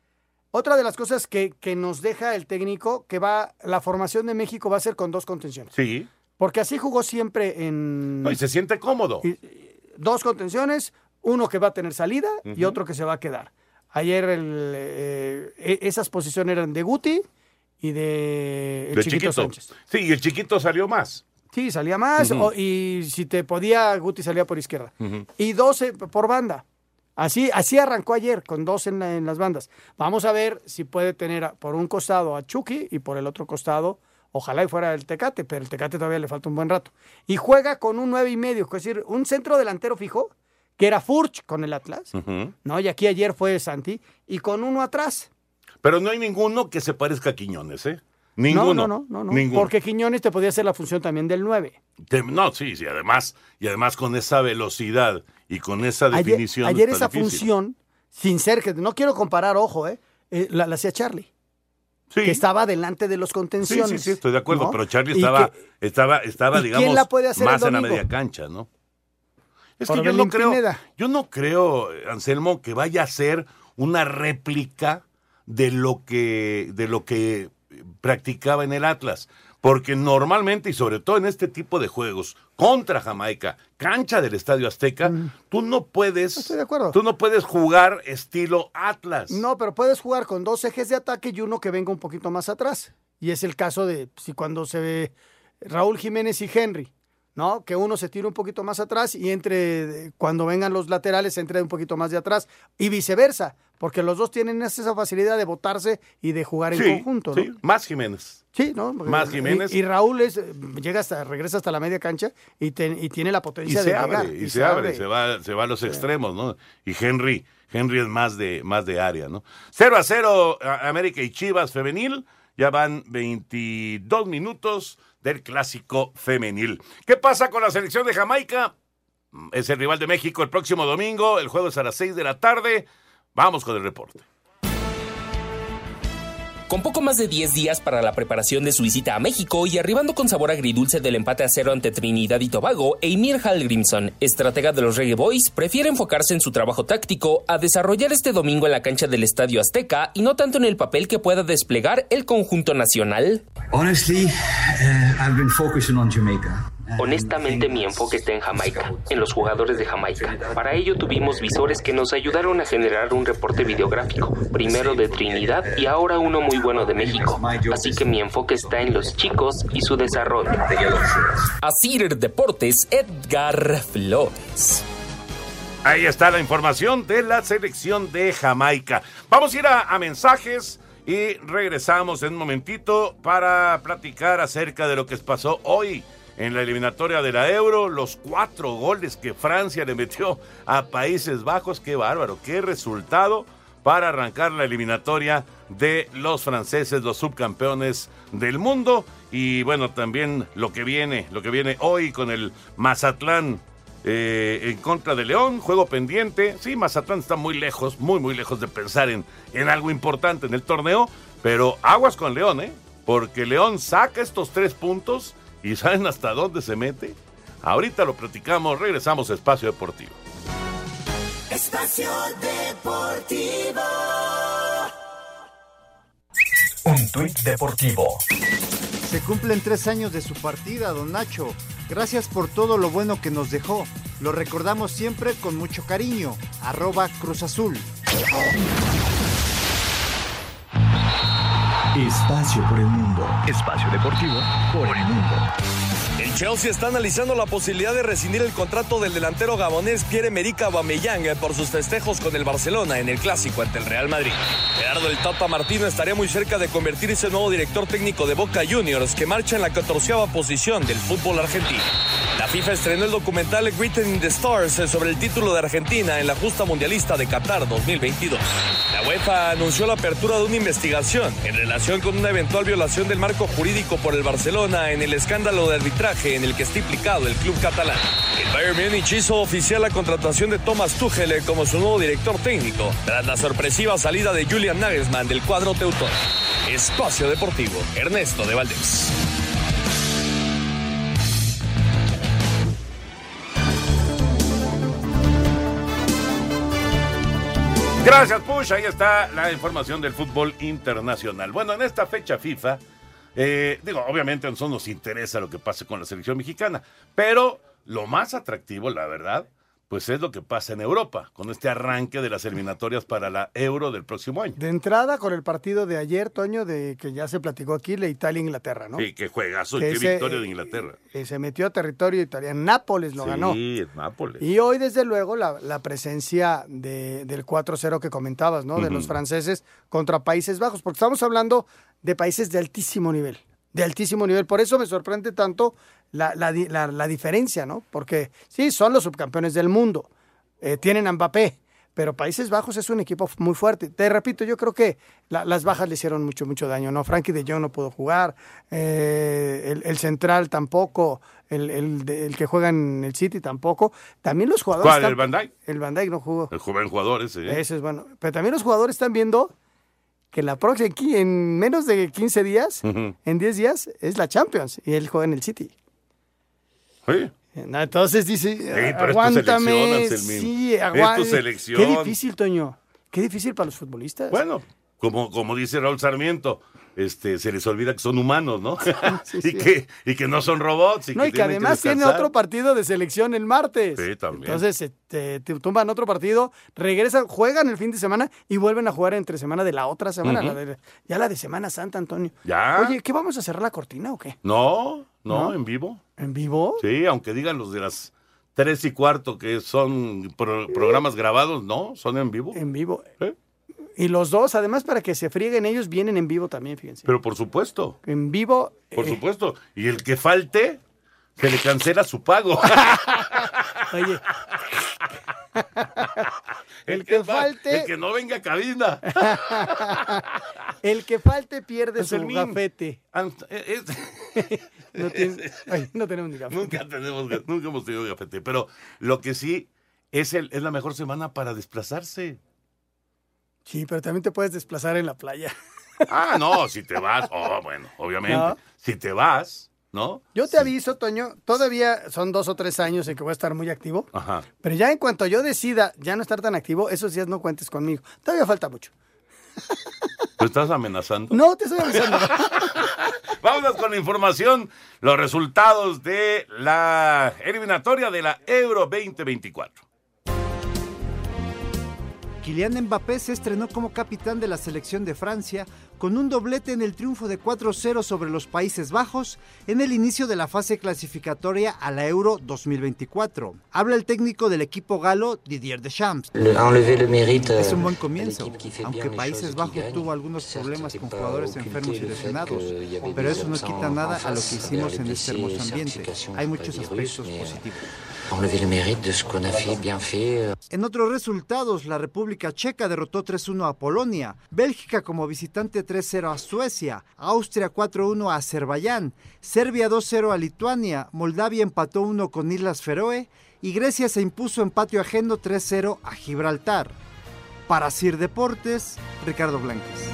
Otra de las cosas que, que nos deja el técnico, que va, la formación de México va a ser con dos contenciones. Sí. Porque así jugó siempre en No, y se siente cómodo. dos contenciones, uno que va a tener salida y otro que se va a quedar. Ayer el, eh, e- esas posiciones eran de Guti y de, el de Chiquito, Sánchez. Sí, y el chiquito salió más. Sí, salía más. O- y si te podía, Guti salía por izquierda. Y 12 por banda. Así, así arrancó ayer, con dos en, la- en las bandas. Vamos a ver si puede tener por un costado a Chucky y por el otro costado, ojalá y fuera el Tecate, pero el Tecate todavía le falta un buen rato. Y juega con un nueve y medio, es decir, un centro delantero fijo, que era Furch con el Atlas. ¿no? Y aquí ayer fue Santi, y con uno atrás. Pero no hay ninguno que se parezca a Quiñones, ¿eh? Ninguno. No, no, no, no. Ninguno. Porque Quiñones te podía hacer la función también del 9. Te- no, sí, sí, además, y además con esa velocidad y con esa definición. ayer esa difícil. función, sin ser que, no quiero comparar, ojo, ¿eh? eh, la, la hacía Charlie. Sí. Que estaba delante de los contenciones. sí, sí, estoy de acuerdo, ¿no? pero Charlie estaba, que- estaba, estaba, ¿y digamos, quién la puede hacer más en la media cancha, ¿no? Es que yo no creo, yo no creo, Anselmo, que vaya a ser una réplica de lo que, de lo que practicaba en el Atlas. Porque normalmente, y sobre todo en este tipo de juegos, contra Jamaica, cancha del Estadio Azteca, tú no puedes. Estoy de acuerdo. Tú no puedes jugar estilo Atlas. No, pero puedes jugar con dos ejes de ataque y uno que venga un poquito más atrás. Y es el caso de si cuando se ve Raúl Jiménez y Henry, ¿no? Que uno se tire un poquito más atrás y entre, cuando vengan los laterales, entre un poquito más de atrás. Y viceversa, porque los dos tienen esa facilidad de botarse y de jugar en Sí, conjunto, ¿no? sí, más Jiménez. Sí, ¿no? Más Jiménez. Y, y Raúl es, llega hasta, regresa hasta la media cancha y, te- y tiene la y potencia se de abre, llegar. y, se, abre, se va, se va a los extremos, ¿no? Y Henry, Henry es más de, más de área, ¿no? 0 a 0 a- América y Chivas femenil, ya van 22 minutos del clásico femenil. ¿Qué pasa con la selección de Jamaica? Es el rival de México el próximo domingo, el juego es a las 6 de la tarde. Vamos con el reporte. Con poco más de 10 días para la preparación de su visita a México y arribando con sabor agridulce del empate a cero ante Trinidad y Tobago, Eimir Hallgrimson, estratega de los Reggae Boys, prefiere enfocarse en su trabajo táctico a desarrollar este domingo en la cancha del Estadio Azteca y no tanto en el papel que pueda desplegar el conjunto nacional. Honestly, uh, I've been focusing on Jamaica. Honestamente mi enfoque está en Jamaica, en los jugadores de Jamaica. Para ello tuvimos visores que nos ayudaron a generar un reporte videográfico, primero de Trinidad y ahora uno muy bueno de México. Así que mi enfoque está en los chicos y su desarrollo. Asir Deportes, Edgar Flores. Ahí está la información de la selección de Jamaica. Vamos a ir a, a mensajes y regresamos en un momentito para platicar acerca de lo que pasó hoy en la eliminatoria de la Euro, los cuatro goles que Francia le metió a Países Bajos. Qué bárbaro, qué resultado para arrancar la eliminatoria de los franceses, los subcampeones del mundo. Y bueno, también lo que viene, lo que viene hoy con el Mazatlán eh, en contra de León, juego pendiente. Sí, Mazatlán está muy lejos, muy, muy lejos de pensar en, en algo importante en el torneo, pero aguas con León, ¿eh? Porque León saca estos tres puntos y ¿saben hasta dónde se mete? Ahorita lo platicamos, regresamos a Espacio Deportivo. Espacio Deportivo. Un tuit deportivo. Se cumplen tres años de su partida, don Nacho. Gracias por todo lo bueno que nos dejó. Lo recordamos siempre con mucho cariño. Arroba Cruz Azul. Espacio por el mundo. Espacio deportivo por el mundo. El Chelsea está analizando la posibilidad de rescindir el contrato del delantero gabonés Pierre-Emerick Aubameyang por sus festejos con el Barcelona en el Clásico ante el Real Madrid. Gerardo el Tata Martino estaría muy cerca de convertirse en nuevo director técnico de Boca Juniors que marcha en la catorceava posición del fútbol argentino. FIFA estrenó el documental Written in the Stars sobre el título de Argentina en la justa mundialista de Qatar 2022. La UEFA anunció la apertura de una investigación en relación con una eventual violación del marco jurídico por el Barcelona en el escándalo de arbitraje en el que está implicado el club catalán. El Bayern Múnich hizo oficial la contratación de Thomas Tuchel como su nuevo director técnico tras la sorpresiva salida de Julian Nagelsmann del cuadro teutón. Espacio Deportivo, Ernesto de Valdés. Gracias, Push. Ahí está la información del fútbol internacional. Bueno, en esta fecha FIFA, eh, digo, obviamente a nosotros nos interesa lo que pase con la selección mexicana, pero lo más atractivo, la verdad, pues es lo que pasa en Europa, con este arranque de las eliminatorias para la Euro del próximo año. De entrada con el partido de ayer, Toño, de que ya se platicó aquí, la Italia-Inglaterra, ¿no? Sí, qué juegazo y Que qué ese, victoria de eh, Inglaterra. Eh, se metió a territorio italiano. Nápoles lo sí, ganó. es Nápoles. Y hoy, desde luego, la, la presencia de- del 4-0 que comentabas, ¿no? De los franceses contra Países Bajos, porque estamos hablando de países de altísimo nivel, de altísimo nivel. Por eso me sorprende tanto la, la la- la diferencia, ¿no? Porque sí, son los subcampeones del mundo, eh, tienen a Mbappé, pero Países Bajos es un equipo muy fuerte. Te repito, yo creo que la- las bajas le hicieron mucho, mucho daño, ¿no? Frankie de Jong no pudo jugar, eh, el, el central tampoco, el, el que juega en el City tampoco. También los jugadores... ¿Cuál, están- el Van Dijk? El Van Dijk no jugó. El joven jugador ese. ¿eh? Ese es bueno. Pero también los jugadores están viendo que la próxima, en menos de 15 días, en 10 días, es la Champions y él juega en el City. Sí. Entonces dice, pero es tu aguántame. Anselmín. sí, aguántame. selección. Qué difícil, Toño. Qué difícil para los futbolistas. Bueno, como, como dice Raúl Sarmiento, este, se les olvida que son humanos, ¿no? y, Que, y que no son robots. Y no, que y que además tiene otro partido de selección el martes. Sí, también. Entonces te, te tumban otro partido, regresan, juegan el fin de semana y vuelven a jugar entre semana de la otra semana. La de- ya la de Semana Santa, Antonio. Ya. Oye, ¿qué vamos a cerrar la cortina o qué? No, no, ¿No? en vivo. ¿En vivo? Sí, aunque digan los de las tres y cuarto que son pro- programas grabados, no, son en vivo. En vivo. ¿Eh? Y los dos, además, para que se frieguen ellos, vienen en vivo también, fíjense. Pero por supuesto, En vivo. por eh, supuesto. Y el que falte, se le cancela su pago. Oye. el que fa- falte- El que no venga a cabina. el que falte pierde su gafete. Ant- eh, es- No, tiene- ay, no tenemos ni gafete. Nunca tenemos, nunca hemos tenido gafete. Pero lo que sí es, el, es la mejor semana para desplazarse. Sí, pero también te puedes desplazar en la playa. Ah, no, si te vas, oh, bueno, obviamente. No. Si te vas, ¿no? Yo te aviso, Toño, todavía son dos o tres años en que voy a estar muy activo. Ajá. Pero ya en cuanto yo decida ya no estar tan activo, esos días no cuentes conmigo. Todavía falta mucho. ¿Tú estás amenazando? No, te estoy avisando. Vámonos con la información, los resultados de la eliminatoria de la Euro 2024. Kylian Mbappé se estrenó como capitán de la selección de Francia con un doblete en el triunfo de 4-0 sobre los Países Bajos en el inicio de la fase clasificatoria a la Euro 2024. Habla el técnico del equipo galo Didier Deschamps. Es un buen euh, comienzo, aunque Países Bajos tuvo algunos problemas con jugadores enfermos y lesionados, pero eso no quita nada a lo que hicimos en este hermoso ambiente. Hay muchos aspectos euh, positivos. Fait. euh, En otros resultados, la República Checa derrotó 3-1 a Polonia, Bélgica como visitante 3-0 a Suecia, Austria 4-1 a Azerbaiyán, Serbia 2-0 a Lituania, Moldavia empató 1 con Islas Feroe y Grecia se impuso en patio ajeno 3-0 a Gibraltar. Para Sir Deportes, Ricardo Blanques.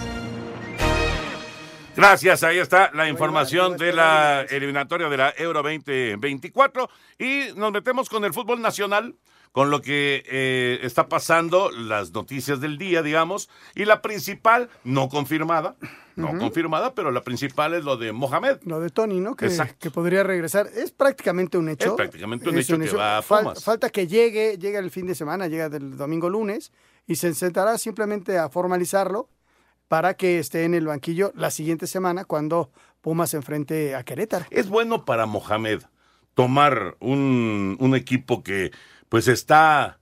Gracias, ahí está la información de la eliminatoria de la Euro 2024 y nos metemos con el fútbol nacional, con lo que eh, está pasando, las noticias del día, digamos, y la principal, no confirmada, no confirmada, pero la principal es lo de Mohamed. Lo de Tony, ¿no? Que, que podría regresar. Es prácticamente un hecho. Es prácticamente un Es hecho que va a Fal- Pumas. falta que llegue, llega el fin de semana, llega del domingo lunes, y se sentará simplemente a formalizarlo para que esté en el banquillo la siguiente semana cuando Pumas se enfrente a Querétaro. Es bueno para Mohamed, tomar un, un equipo que pues está...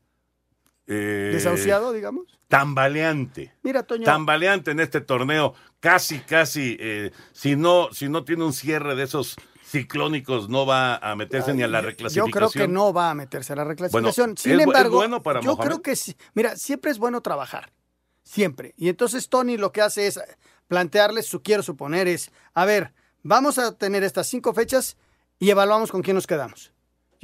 eh, Desahuciado, digamos. Tambaleante. Mira, Toño. Tambaleante en este torneo. Casi, casi. eh, si, no, si no tiene un cierre de esos ciclónicos, no va a meterse ni a la Yo reclasificación. creo que no va a meterse a la reclasificación. Bueno, Sin es bu- es embargo, bueno para yo Mohamed. creo que sí. Mira, siempre es bueno trabajar. Siempre. Y entonces Tony lo que hace es plantearles, su quiero suponer, es, a ver, vamos a tener estas cinco fechas y evaluamos con quién nos quedamos.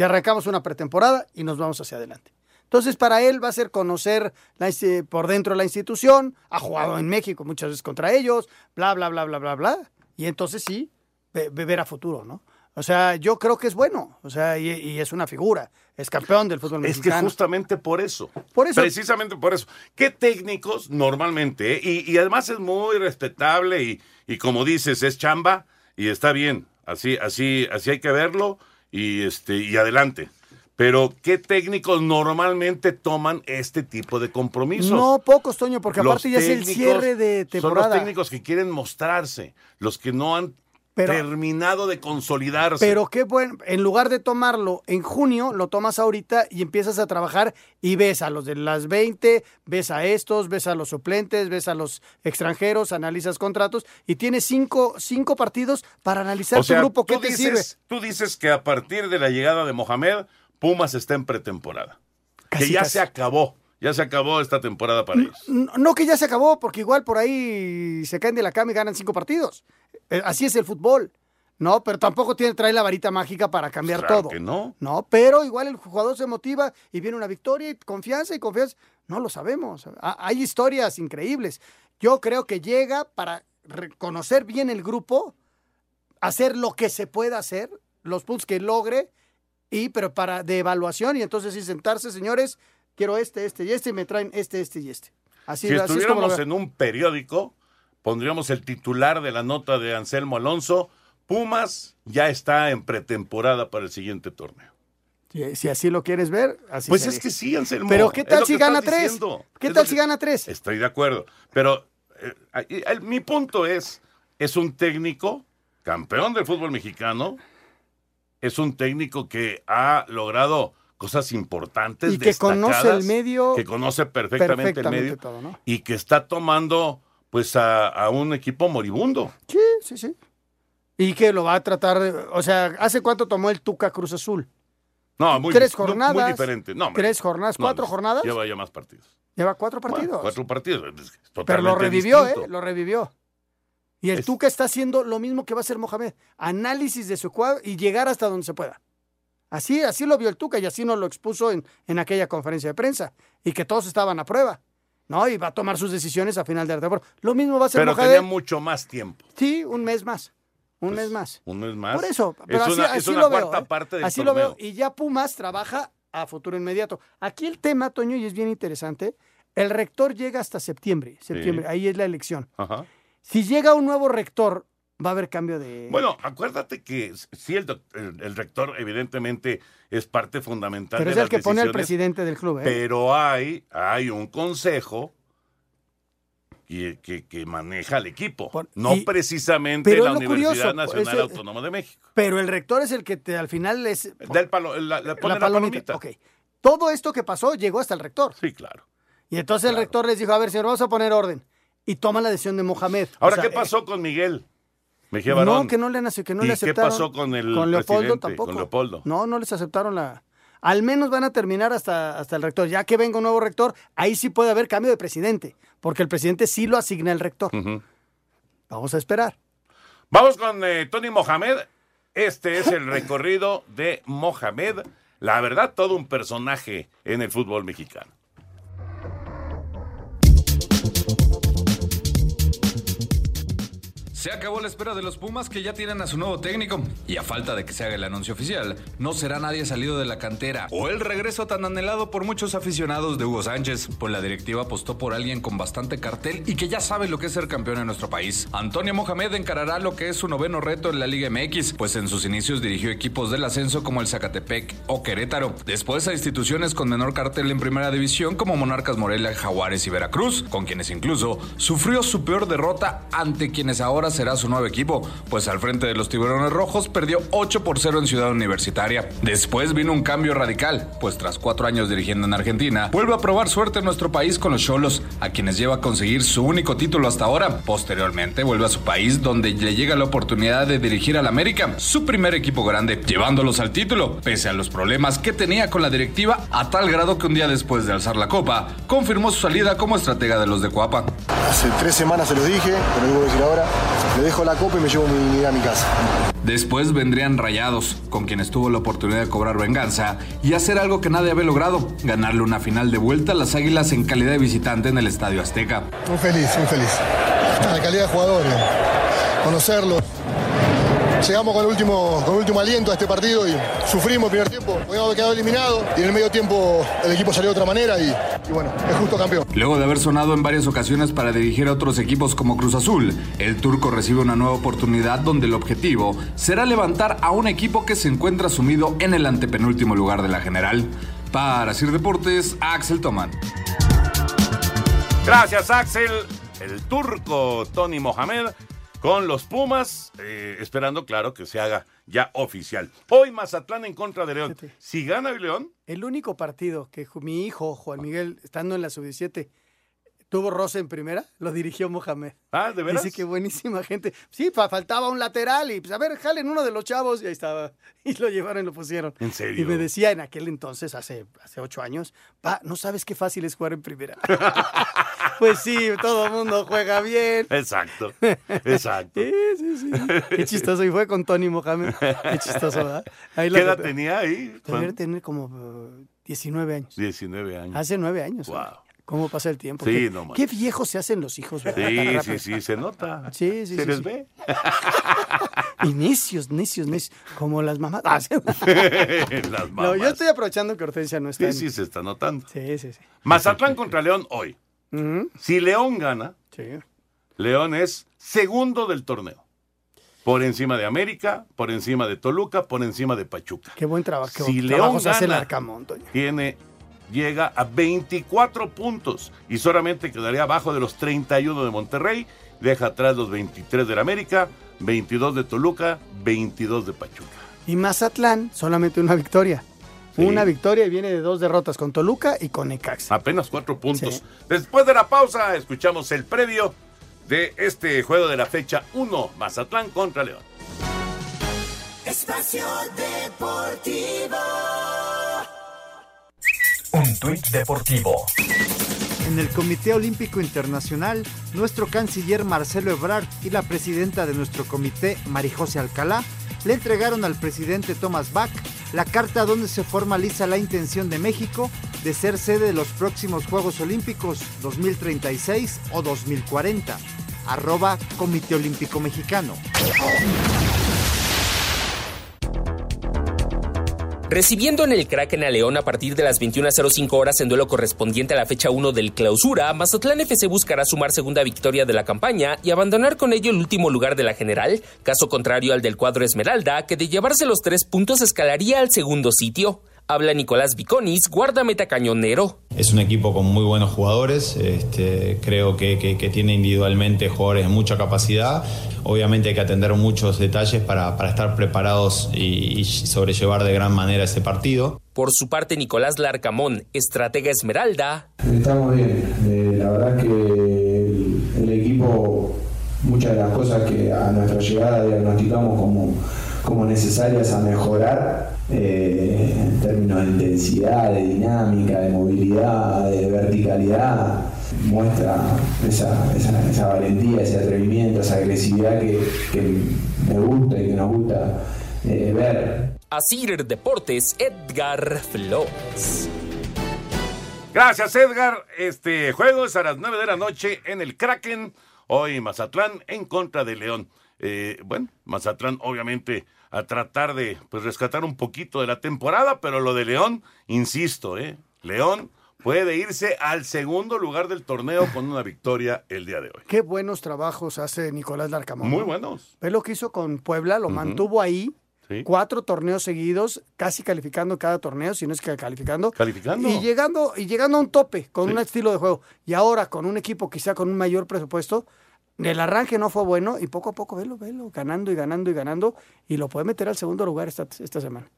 Y arrancamos una pretemporada y nos vamos hacia adelante. Entonces, para él va a ser conocer la por dentro de la institución, ha jugado en México muchas veces contra ellos, bla, bla, bla, bla, bla, bla. Y entonces sí, ver a futuro, ¿no? O sea, yo creo que es bueno, o sea, y, y es una figura, es campeón del fútbol Es que mexicano. justamente por eso. Por eso. Precisamente por eso. ¿Qué técnicos normalmente? eh? Y, y además es muy respetable y, y como dices, es chamba y está bien. Así, así, así hay que verlo y este, y adelante. Pero, ¿qué técnicos normalmente toman este tipo de compromisos? No pocos, Toño, porque Los aparte ya es el cierre de Son temporada. los técnicos que quieren mostrarse, los que no han Pero- terminado de consolidarse. Pero qué bueno, en lugar de tomarlo en junio, lo tomas ahorita y empiezas a trabajar y ves a los de las 20, ves a estos, ves a los suplentes, ves a los extranjeros, analizas contratos y tienes cinco, cinco partidos para analizar o sea, tu grupo. ¿Qué tú te dices, sirve? Tú dices que a partir de la llegada de Mohamed, Pumas está en pretemporada. Casi, que ya casi. se acabó. Ya se acabó esta temporada para ellos. No, no que ya se acabó, porque igual por ahí se caen de la cama y ganan cinco partidos. Eh, Así es el fútbol. No, pero tampoco tiene, trae la varita mágica para cambiar Claro todo. que no. No, pero igual el jugador se motiva y viene una victoria y confianza y confianza. No lo sabemos. Ha- Hay historias increíbles. Yo creo que llega para reconocer bien el grupo, hacer lo que se pueda hacer, los puntos que logre, y pero para de evaluación y entonces sí sentarse, señores, quiero este, este y este y me traen este, este y este. Así, si así es como lo estuviéramos veo. en un periódico, pondríamos el titular de la nota de Anselmo Alonso. Pumas ya está en pretemporada para el siguiente torneo. Si, si así lo quieres ver, así Pues sería. es que sí, Anselmo. Pero ¿qué tal si gana tres? diciendo. ¿Qué Es tal si que- gana tres? Estoy de acuerdo. Pero eh, mi punto es, es un técnico campeón del fútbol mexicano, es un técnico que ha logrado cosas importantes. Y que conoce el medio Que conoce perfectamente, perfectamente el medio. todo, ¿no? Y que está tomando pues a, a un equipo moribundo. Sí, sí, sí. Y que lo va a tratar o sea, ¿hace cuánto tomó el Tuca Cruz Azul? No, muy, Tres jornadas. muy diferente. No. Tres jornadas, No, cuatro no, jornadas. Lleva ya más partidos. Lleva cuatro Bueno, partidos. cuatro partidos. Pero lo revivió, distinto. ¿eh? Lo revivió. Y el Tuca está haciendo lo mismo que va a hacer Mohamed. Análisis de su cuadro y llegar hasta donde se pueda. Así, así lo vio el Tuca y así nos lo expuso en, en aquella conferencia de prensa. Y que todos estaban a prueba. ¿No? Y va a tomar sus decisiones a final de la temporada. Lo mismo va a hacer Pero Mohamed. tenía mucho más tiempo. Sí, un mes más. Un mes más. Un mes más. Por eso, pero es así, una, así es una lo cuarta veo. ¿eh? parte del Así lo veo. Y ya Pumas trabaja a futuro inmediato. Aquí el tema, Toño, y es bien interesante, el rector llega hasta septiembre. Septiembre, ahí es la elección. Ajá. Si llega un nuevo rector, va a haber cambio de... Bueno, acuérdate que sí, el, el- el rector evidentemente es parte fundamental pero de es el que pone al decisiones, presidente del club. ¿eh? Pero hay, hay un consejo que, que maneja al equipo, no y- precisamente pero la Universidad curioso, Nacional ese- Autónoma de México. Pero el rector es el que te, al final es... Del palo, la, la- pone la palomita. Todo esto que pasó llegó hasta el rector. Sí, claro. Y entonces el rector les dijo, a ver, señor, vamos a poner orden. Y toma la decisión de Mohamed. Ahora, O sea, ¿qué pasó con Miguel? Mejía No, Barón. que no le, que no ¿Y le qué aceptaron. pasó con el Con Leopoldo tampoco. con Leopoldo? No, no les aceptaron la... Al menos van a terminar hasta, hasta el rector. Ya que venga un nuevo rector, ahí sí puede haber cambio de presidente. Porque el presidente sí lo asigna el rector. Vamos a esperar. Vamos con eh, Tony Mohamed. Este es el recorrido de Mohamed. La verdad, todo un personaje en el fútbol mexicano. Se acabó la espera de los Pumas que ya tienen a su nuevo técnico. Y a falta de que se haga el anuncio oficial, no será nadie salido de la cantera o el regreso tan anhelado por muchos aficionados de Hugo Sánchez, pues la directiva apostó por alguien con bastante cartel y que ya sabe lo que es ser campeón en nuestro país. Antonio Mohamed encarará lo que es su noveno reto en la Liga MX, pues en sus inicios dirigió equipos del ascenso como el Zacatepec o Querétaro. Después a instituciones con menor cartel en primera división como Monarcas Morelia, Jaguares y Veracruz, con quienes incluso sufrió su peor derrota ante quienes ahora será su nuevo equipo, pues al frente de los Tiburones Rojos perdió 8 por 0 en Ciudad Universitaria. Después vino un cambio radical, pues tras cuatro años dirigiendo en Argentina, vuelve a probar suerte en nuestro país con los Cholos, a quienes lleva a conseguir su único título hasta ahora. Posteriormente vuelve a su país donde le llega la oportunidad de dirigir al América, su primer equipo grande, llevándolos al título, pese a los problemas que tenía con la directiva, a tal grado que un día después de alzar la copa, confirmó su salida como estratega de los de Cuapa. Hace tres semanas se los dije, pero lo voy a decir ahora, le dejo la copa y me llevo mi idea a mi casa. Después vendrían Rayados, con quienes tuvo la oportunidad de cobrar venganza y hacer algo que nadie había logrado, ganarle una final de vuelta a las Águilas en calidad de visitante en el Estadio Azteca. Muy feliz, muy feliz. La calidad de jugadores, conocerlos. Llegamos con el, último, con el último aliento a este partido y sufrimos el primer tiempo. Podíamos haber quedado eliminados y en el medio tiempo el equipo salió de otra manera y, y bueno, es justo campeón. Luego de haber sonado en varias ocasiones para dirigir a otros equipos como Cruz Azul, el turco recibe una nueva oportunidad donde el objetivo será levantar a un equipo que se encuentra sumido en el antepenúltimo lugar de la general. Para Sir Deportes, Axel Toman. Gracias, Axel. El turco Tony Mohamed con los Pumas, eh, esperando, claro, que se haga ya oficial. Hoy Mazatlán en contra de León. Si gana el León, El único partido que mi hijo, Juan Miguel, estando en la sub-17, tuvo roce en primera, lo dirigió Mohamed. Ah, ¿de veras? Dice que buenísima gente. Sí, fa- faltaba un lateral y pues a ver, jalen uno de los chavos y ahí estaba. Y lo llevaron y lo pusieron. ¿En serio? Y me decía en aquel entonces, hace, hace ocho años, pa, no sabes qué fácil es jugar en primera. pues sí, todo el mundo juega bien. exacto, exacto. Sí, sí, sí. Qué chistoso. Y fue con Tony Mohamed. Qué chistoso, ¿verdad? Ahí ¿Qué edad tenía ahí? Debería tener como uh, 19 años. 19 años. Hace nueve años. Wow. hombre. ¿Cómo pasa el tiempo? Sí, qué, no qué viejos se hacen los hijos, ¿verdad? Sí, sí, sí, se nota. Sí, sí, ¿Se sí, les sí. ve? Y necios, necios, necios. Como las mamás. Ah. Las No, mamás. yo estoy aprovechando que Hortensia no está. Sí, en- sí, se está notando. Sí, sí, sí. Mazatlán contra León hoy. Si León gana, Sí. León es segundo del torneo. Por encima de América, por encima de Toluca, por encima de Pachuca. Qué buen trabajo. qué Si buen León se hace el gana, Arcamón, Toño. tiene, llega a 24 puntos y solamente quedaría abajo de los 31 de Monterrey. Deja atrás los 23 del América, 22 de Toluca, 22 de Pachuca. Y Mazatlán, solamente una victoria. Sí. Una victoria y viene de dos derrotas con Toluca y con Necaxa. Apenas cuatro puntos. Sí. Después de la pausa, escuchamos el previo de este juego de la fecha 1, Mazatlán contra León. Espacio Deportivo. Tuit deportivo. En el Comité Olímpico Internacional, nuestro canciller Marcelo Ebrard y la presidenta de nuestro comité, Marijose Alcalá, le entregaron al presidente Thomas Bach la carta donde se formaliza la intención de México de ser sede de los próximos Juegos Olímpicos 2036 o 2040. Arroba Comité Olímpico Mexicano. Recibiendo en el Kraken a León a partir de las 21.05 horas en duelo correspondiente a la fecha 1 del clausura, Mazatlán FC buscará sumar segunda victoria de la campaña y abandonar con ello el último lugar de la general, caso contrario al del cuadro Esmeralda, que de llevarse los tres puntos escalaría al segundo sitio. Habla Nicolás Viconis, guardameta cañonero. Es un equipo con muy buenos jugadores, este, creo que, que- que tiene individualmente jugadores de mucha capacidad. Obviamente hay que atender muchos detalles para, para estar preparados y, y sobrellevar de gran manera ese partido. Por su parte, Nicolás Larcamón, estratega Esmeralda, Estamos bien, Eh, la verdad que el, el equipo, muchas de las cosas que a nuestra llegada diagnosticamos como, como necesarias a mejorar, eh, en términos de intensidad, de dinámica, de movilidad, de verticalidad, muestra esa, esa- esa valentía, ese atrevimiento, esa agresividad que, que me gusta y que nos gusta eh, ver. Asir Deportes, Edgar Flores. Gracias, Edgar. Este juego es a las 9 de la noche en el Kraken. Hoy Mazatlán en contra de León. Eh, bueno, Mazatlán obviamente a tratar de pues, rescatar un poquito de la temporada, pero lo de León, insisto, ¿eh? León puede irse al segundo lugar del torneo con una victoria el día de hoy. Qué buenos trabajos hace Nicolás Larcamón. Muy ¿no? buenos. Ve lo que hizo con Puebla, lo mantuvo ahí. Sí. Cuatro torneos seguidos, casi calificando cada torneo, si no es que calificando. Calificando. Y llegando, y llegando a un tope con un estilo de juego. Y ahora con un equipo quizá con un mayor presupuesto, El arranque no fue bueno y poco a poco, velo, velo, ganando y ganando y ganando y lo puede meter al segundo lugar esta, esta semana.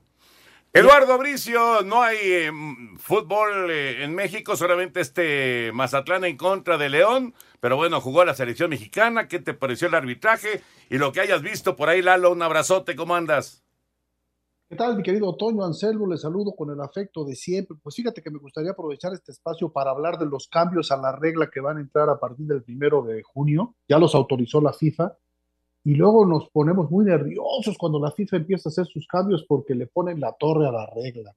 Eduardo Bricio, no hay eh, fútbol eh, en México, solamente este Mazatlán en contra de León, pero bueno, jugó la selección mexicana, ¿qué te pareció el arbitraje? Y lo que hayas visto por ahí, Lalo, un abrazote, ¿cómo andas? ¿Qué tal, mi querido Toño Anselmo? Le saludo con el afecto de siempre. Pues fíjate que me gustaría aprovechar este espacio para hablar de los cambios a la regla que van a entrar a partir del primero de junio. Ya los autorizó la FIFA y luego nos ponemos muy nerviosos cuando la FIFA empieza a hacer sus cambios porque le ponen la torre a la regla.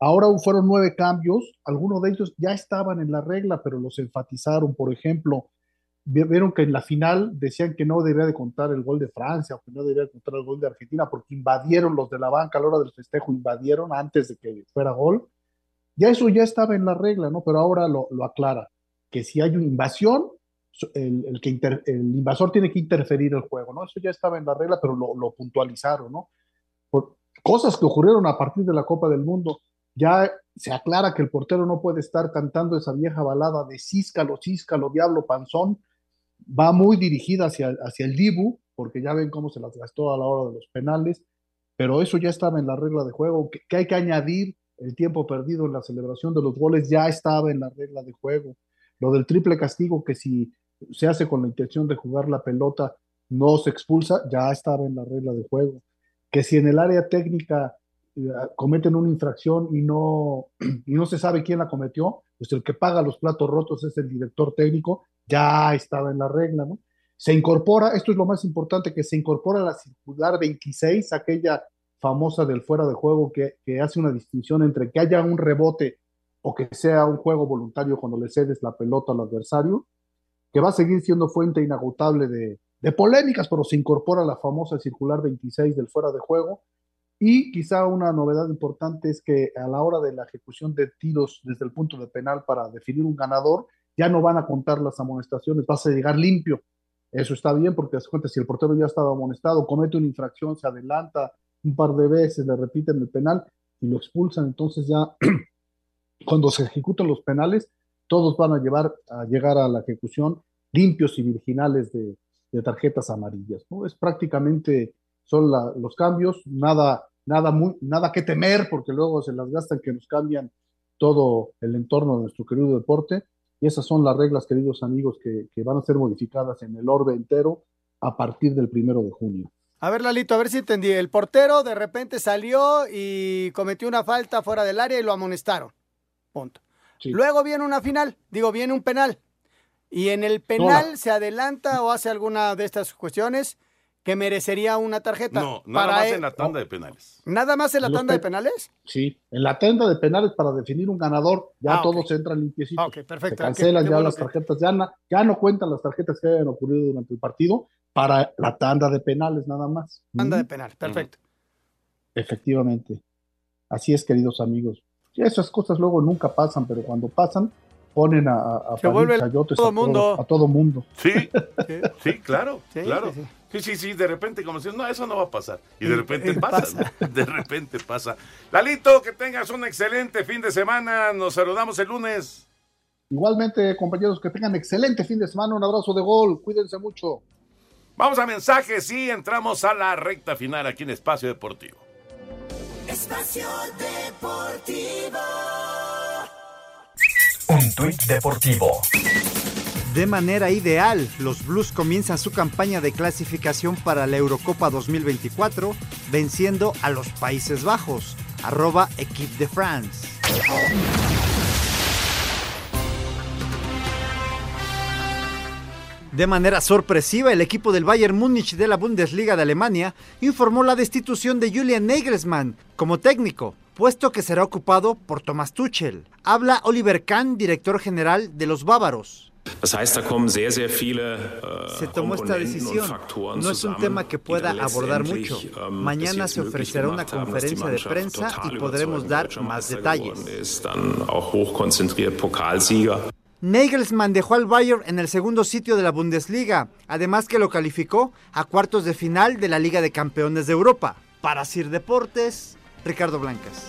Ahora fueron nueve cambios, algunos de ellos ya estaban en la regla, pero los enfatizaron. Por ejemplo, vieron que en la final decían que no debía de contar el gol de Francia o que no debía de contar el gol de Argentina porque invadieron los de la banca a la hora del festejo, invadieron antes de que fuera gol. Ya eso ya estaba en la regla, ¿no? Pero ahora lo, lo aclara, que si hay una invasión, el, que el invasor tiene que interferir el juego, ¿no? Eso ya estaba en la regla, pero lo, puntualizaron, ¿no? Por cosas que ocurrieron a partir de la Copa del Mundo. Ya se aclara que el portero no puede estar cantando esa vieja balada de císcalo, císcalo, diablo, panzón. Va muy dirigida hacia, hacia el Dibu, porque ya ven cómo se las gastó a la hora de los penales, pero eso ya estaba en la regla de juego. que hay que añadir? El tiempo perdido en la celebración de los goles ya estaba en la regla de juego. Lo del triple castigo, que si se hace con la intención de jugar la pelota, no se expulsa, ya estaba en la regla de juego. Que si en el área técnica eh, cometen una infracción y no, y no se sabe quién la cometió, pues el que paga los platos rotos es el director técnico, ya estaba en la regla, ¿no? Se incorpora, esto es lo más importante, que se incorpora la circular 26, aquella famosa del fuera de juego que, hace una distinción entre que haya un rebote o que sea un juego voluntario cuando le cedes la pelota al adversario, que va a seguir siendo fuente inagotable de, polémicas, pero se incorpora la famosa circular 26 del fuera de juego. Y quizá una novedad importante es que a la hora de la ejecución de tiros desde el punto de penal para definir un ganador, ya no van a contar las amonestaciones, vas a llegar limpio. Eso está bien porque cuenta, si el portero ya estaba amonestado, comete una infracción, se adelanta un par de veces, le repiten el penal y lo expulsan, entonces ya cuando se ejecutan los penales, todos van a llevar a llegar a la ejecución limpios y virginales de, tarjetas amarillas. ¿no? Es prácticamente, son los cambios, nada, nada, muy, nada que temer, porque luego se las gastan que nos cambian todo el entorno de nuestro querido deporte. Y esas son las reglas, queridos amigos, que, que van a ser modificadas en el orbe entero a partir del primero de junio. A ver, Lalito, a ver si entendí. El portero de repente salió y cometió una falta fuera del área y lo amonestaron. Punto. Luego viene una final, digo, viene un penal. Y en el penal se adelanta o hace alguna de estas cuestiones que merecería una tarjeta. No, nada más en la tanda de penales. ¿Nada más en la tanda de penales? Sí, en la tanda de penales para definir un ganador, ya ah, todos entran limpiecitos. Ok, perfecto. Se cancelan ya las tarjetas, ya, ya no cuentan las tarjetas que hayan ocurrido durante el partido para la tanda de penales nada más. Tanda de penales, perfecto. Efectivamente. Así es, queridos amigos. Esas cosas luego nunca pasan, pero cuando pasan, ponen a, a, todo mundo. a todo mundo. Sí, sí, claro, claro. Sí, sí, sí, de repente como si no, eso no va a pasar. Y de repente pasa, de repente pasa. Lalito, que tengas un excelente fin de semana. Nos saludamos el lunes. Igualmente, compañeros, que tengan excelente fin de semana. Un abrazo de gol. Cuídense mucho. Vamos a mensajes y entramos a la recta final aquí en Espacio Deportivo. Espacio Deportivo. Un tuit deportivo. De manera ideal, los Blues comienzan su campaña de clasificación para la Eurocopa 2024 venciendo a los Países Bajos. Arroba Equipe de France. De manera sorpresiva, el equipo del Bayern Múnich de la Bundesliga de Alemania informó la destitución de Julian Nagelsmann como técnico, puesto que será ocupado por Thomas Tuchel. Habla Oliver Kahn, director general de los bávaros. Äh, se tomó esta decisión. No es un tema que pueda abordar mucho. Ähm, Mañana se ofrecerá una conferencia de prensa y podremos dar más detalles. Nagelsmann dejó al Bayern en el segundo sitio de la Bundesliga, además que lo calificó a cuartos de final de la Liga de Campeones de Europa. Para Sir Deportes, Ricardo Blancas.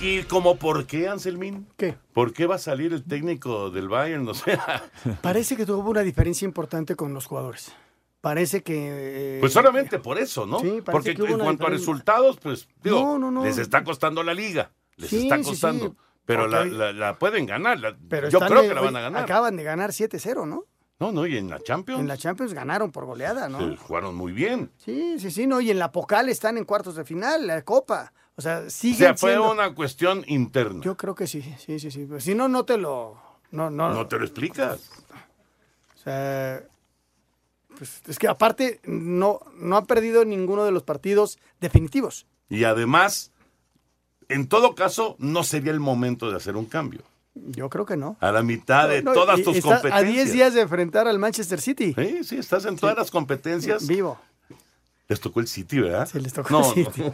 ¿Y como por qué, Anselmín? ¿Qué? ¿Por qué va a salir el técnico del Bayern? O sea, Parece que tuvo una diferencia importante con los jugadores. Parece que... eh, pues solamente por eso, ¿no? Sí, parece Porque que hubo en una cuanto a resultados, pues, digo, No, no, no. les está costando la liga. Les Sí, está sí, sí, costando. Pero la, porque- la- la pueden ganar. la- Pero yo creo de- que la van a ganar. Acaban de ganar 7-0, ¿no? No, no, y en la Champions En la Champions ganaron por goleada, ¿no? jugaron muy bien. Sí, sí, sí, no, y en la Pocal están en cuartos de final, la Copa. O sea, O siguen sea, fue siendo- una cuestión interna. Yo creo que sí, sí, sí, sí. Pues, si no, no te lo... No, no, No te lo explicas. O sea, pues, es que aparte no, no han perdido ninguno de los partidos definitivos. Y además, en todo caso, no sería el momento de hacer un cambio. Yo creo que no. A la mitad de No, todas tus competencias. A 10 días de enfrentar al Manchester City. Sí, sí, estás en todas las competencias. Vivo. Les tocó el City, ¿verdad? Sí, les tocó no, el City.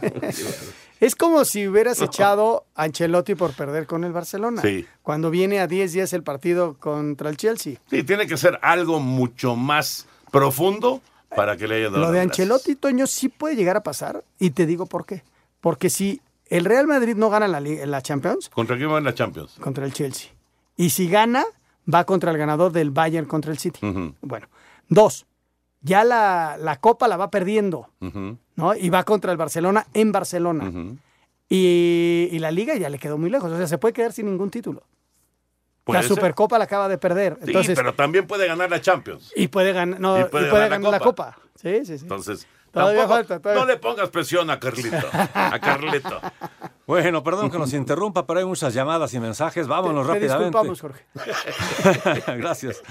Es como si hubieras echado a Ancelotti por perder con el Barcelona. Sí. Cuando viene a 10 días el partido contra el Chelsea. Sí, tiene que ser algo mucho más profundo para que le haya dado Lo de. Ancelotti, Toño, sí puede llegar a pasar. Y te digo por qué. Porque si el Real Madrid no gana la, Champions, ¿Contra quién va en la Champions? contra el Chelsea. Y si gana, va contra el ganador del Bayern contra el City. Bueno, dos, ya la, la Copa la va perdiendo, ¿no? Y va contra el Barcelona en Barcelona. y, y la Liga ya le quedó muy lejos. O sea, se puede quedar sin ningún título. La ser. Supercopa la acaba de perder. Sí, Entonces, pero también puede ganar la Champions. y puede ganar, no, y y puede ganar la ganar la Copa. Copa. Sí, sí, sí. Entonces, Todavía tampoco- falta, todavía. no le pongas presión a Carlito. A Carlito. Bueno, perdón que nos interrumpa, pero hay muchas llamadas y mensajes. Vámonos Te- te rápidamente. disculpamos, Jorge. Gracias.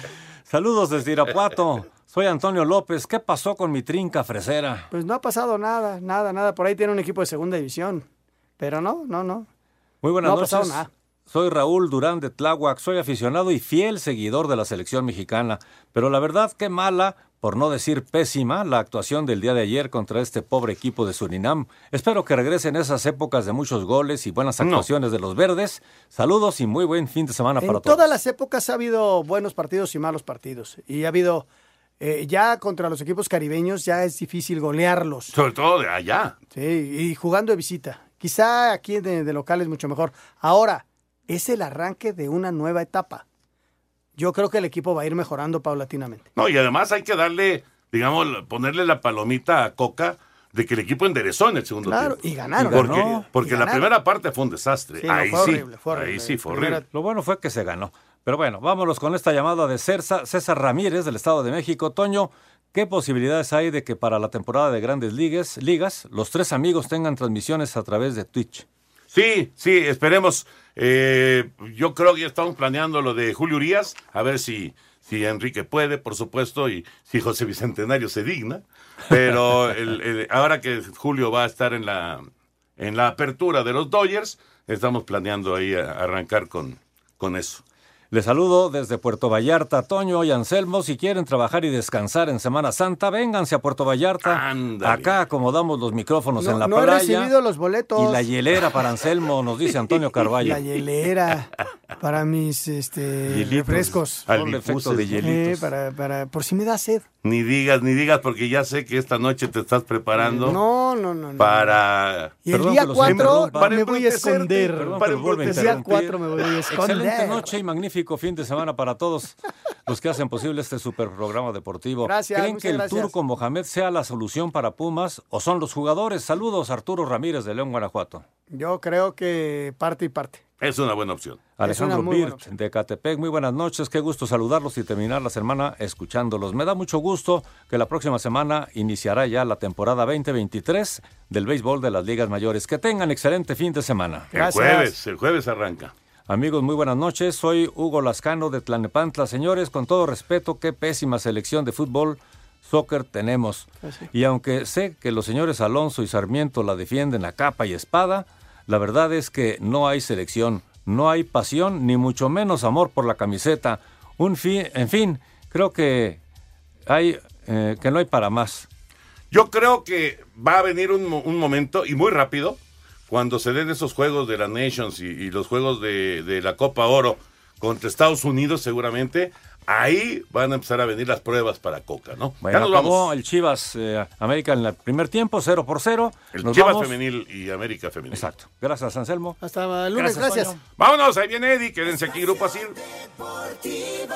Saludos desde Irapuato. Soy Antonio López. ¿Qué pasó con mi trinca fresera? Pues no ha pasado nada, nada, nada. Por ahí tiene un equipo de segunda división. Pero no, no, no. Muy buenas No ha noches. pasado nada. Soy Raúl Durán de Tláhuac. Soy aficionado y fiel seguidor de la selección mexicana. Pero la verdad, qué mala, por no decir pésima, la actuación del día de ayer contra este pobre equipo de Surinam. Espero que regresen esas épocas de muchos goles y buenas actuaciones de los verdes. Saludos y muy buen fin de semana En para todos. todas las épocas ha habido buenos partidos y malos partidos. Y ha habido, eh, ya contra los equipos caribeños ya es difícil golearlos. Sobre todo de allá. Sí, y jugando de visita. Quizá aquí de, de local es mucho mejor. Ahora, es el arranque de una nueva etapa. Yo creo que el equipo va a ir mejorando paulatinamente. No, y además hay que darle, digamos, ponerle la palomita a Coca de que el equipo enderezó en el segundo Claro, tiempo. y ganaron. Porque, ganó, porque y la primera parte fue un desastre. Sí, no, ahí, fue sí, horrible, fue horrible. ahí sí, fue Primera- horrible. Lo bueno fue que se ganó. Pero bueno, vámonos con esta llamada de César, César Ramírez del Estado de México. Toño, ¿qué posibilidades hay de que para la temporada de grandes ligas, ligas los tres amigos tengan transmisiones a través de Twitch? Sí, sí, esperemos. Eh, yo creo que ya estamos planeando lo de Julio Urias, a ver si, si Enrique puede, por supuesto, y si José Bicentenario se digna. Pero el- el- ahora que Julio va a estar en la, en la apertura de los Dodgers, estamos planeando ahí a- arrancar con, con eso. Les saludo desde Puerto Vallarta, Toño y Anselmo. Si quieren trabajar y descansar en Semana Santa, vénganse a Puerto Vallarta. Acá acomodamos los micrófonos No, en la no he playa. recibido los boletos. Y la hielera para Anselmo, nos dice Antonio Carballo. La hielera para mis este, Hielitos. refrescos. El efecto de hielitos. Eh, para, para, por si me da sed. Ni digas, ni digas, porque ya sé que esta noche te estás preparando No, no, no. no. para... Y el Perdón día que los 4 interrumpa. Para me voy a esconder. Perdón para El día interrumpir. 4 me voy a esconder. Excelente noche y magnífico fin de semana para todos los que hacen posible este super programa deportivo. Gracias, ¿Creen que el gracias. turco Mohamed sea la solución para Pumas o son los jugadores? Saludos, Arturo Ramírez de León, Guanajuato. Yo creo que parte y parte. Es una buena opción. Alejandro Birt de Catepec, muy buenas noches, qué gusto saludarlos y terminar la semana escuchándolos. Me da mucho gusto que la próxima semana iniciará ya la temporada 2023 del béisbol de las ligas mayores. Que tengan excelente fin de semana. El jueves, el jueves arranca. Amigos, muy buenas noches. Soy Hugo Lascano de Tlanepantla. Señores, con todo respeto, qué pésima selección de fútbol, soccer tenemos. Y aunque sé que los señores Alonso y Sarmiento la defienden a capa y espada, la verdad es que no hay selección, no hay pasión, ni mucho menos amor por la camiseta. Un fin, en fin, creo que hay eh, que no hay para más. Yo creo que va a venir un momento, y muy rápido, cuando se den esos juegos de la Nations y, y los juegos de, de la Copa Oro contra Estados Unidos seguramente. Ahí van a empezar a venir las pruebas para Coca, ¿no? Bueno, ya nos acabó vamos. el Chivas eh, América en el primer tiempo, 0 por 0. El Nos Chivas vamos. femenil y América femenil. Exacto. Gracias, Anselmo. Hasta el lunes, gracias. Vámonos, ahí viene Eddie, quédense aquí, Grupo Asir. Deportivo.